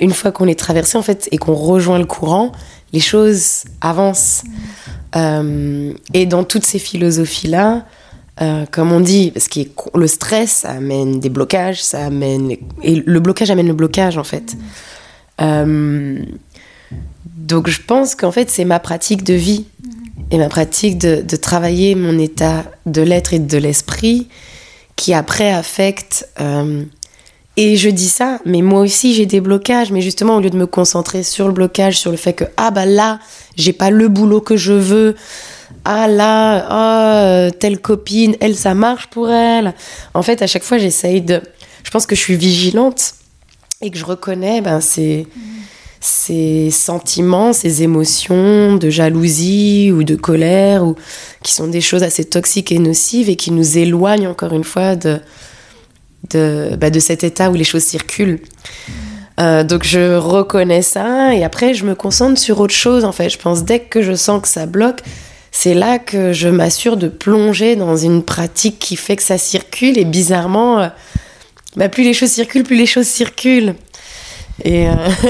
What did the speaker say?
Une fois qu'on est traversé en fait et qu'on rejoint le courant, les choses avancent. Euh, et dans toutes ces philosophies-là, euh, comme on dit, parce que le stress amène des blocages, ça amène et le blocage amène le blocage en fait. Euh, donc je pense qu'en fait c'est ma pratique de vie et ma pratique de, travailler mon état de l'être et de l'esprit qui après affecte et je dis ça, mais moi aussi j'ai des blocages, mais justement au lieu de me concentrer sur le blocage, sur le fait que ah bah là j'ai pas le boulot que je veux, ah là oh, telle copine, elle ça marche pour elle. En fait à chaque fois j'essaye de, je pense que je suis vigilante et que je reconnais ben c'est ces sentiments, ces émotions de jalousie ou de colère, ou qui sont des choses assez toxiques et nocives et qui nous éloignent encore une fois de, de, bah, de cet état où les choses circulent. Euh, donc je reconnais ça et après je me concentre sur autre chose en fait. Je pense dès que je sens que ça bloque, c'est là que je m'assure de plonger dans une pratique qui fait que ça circule et bizarrement, euh, bah, plus les choses circulent, plus les choses circulent. Et, euh,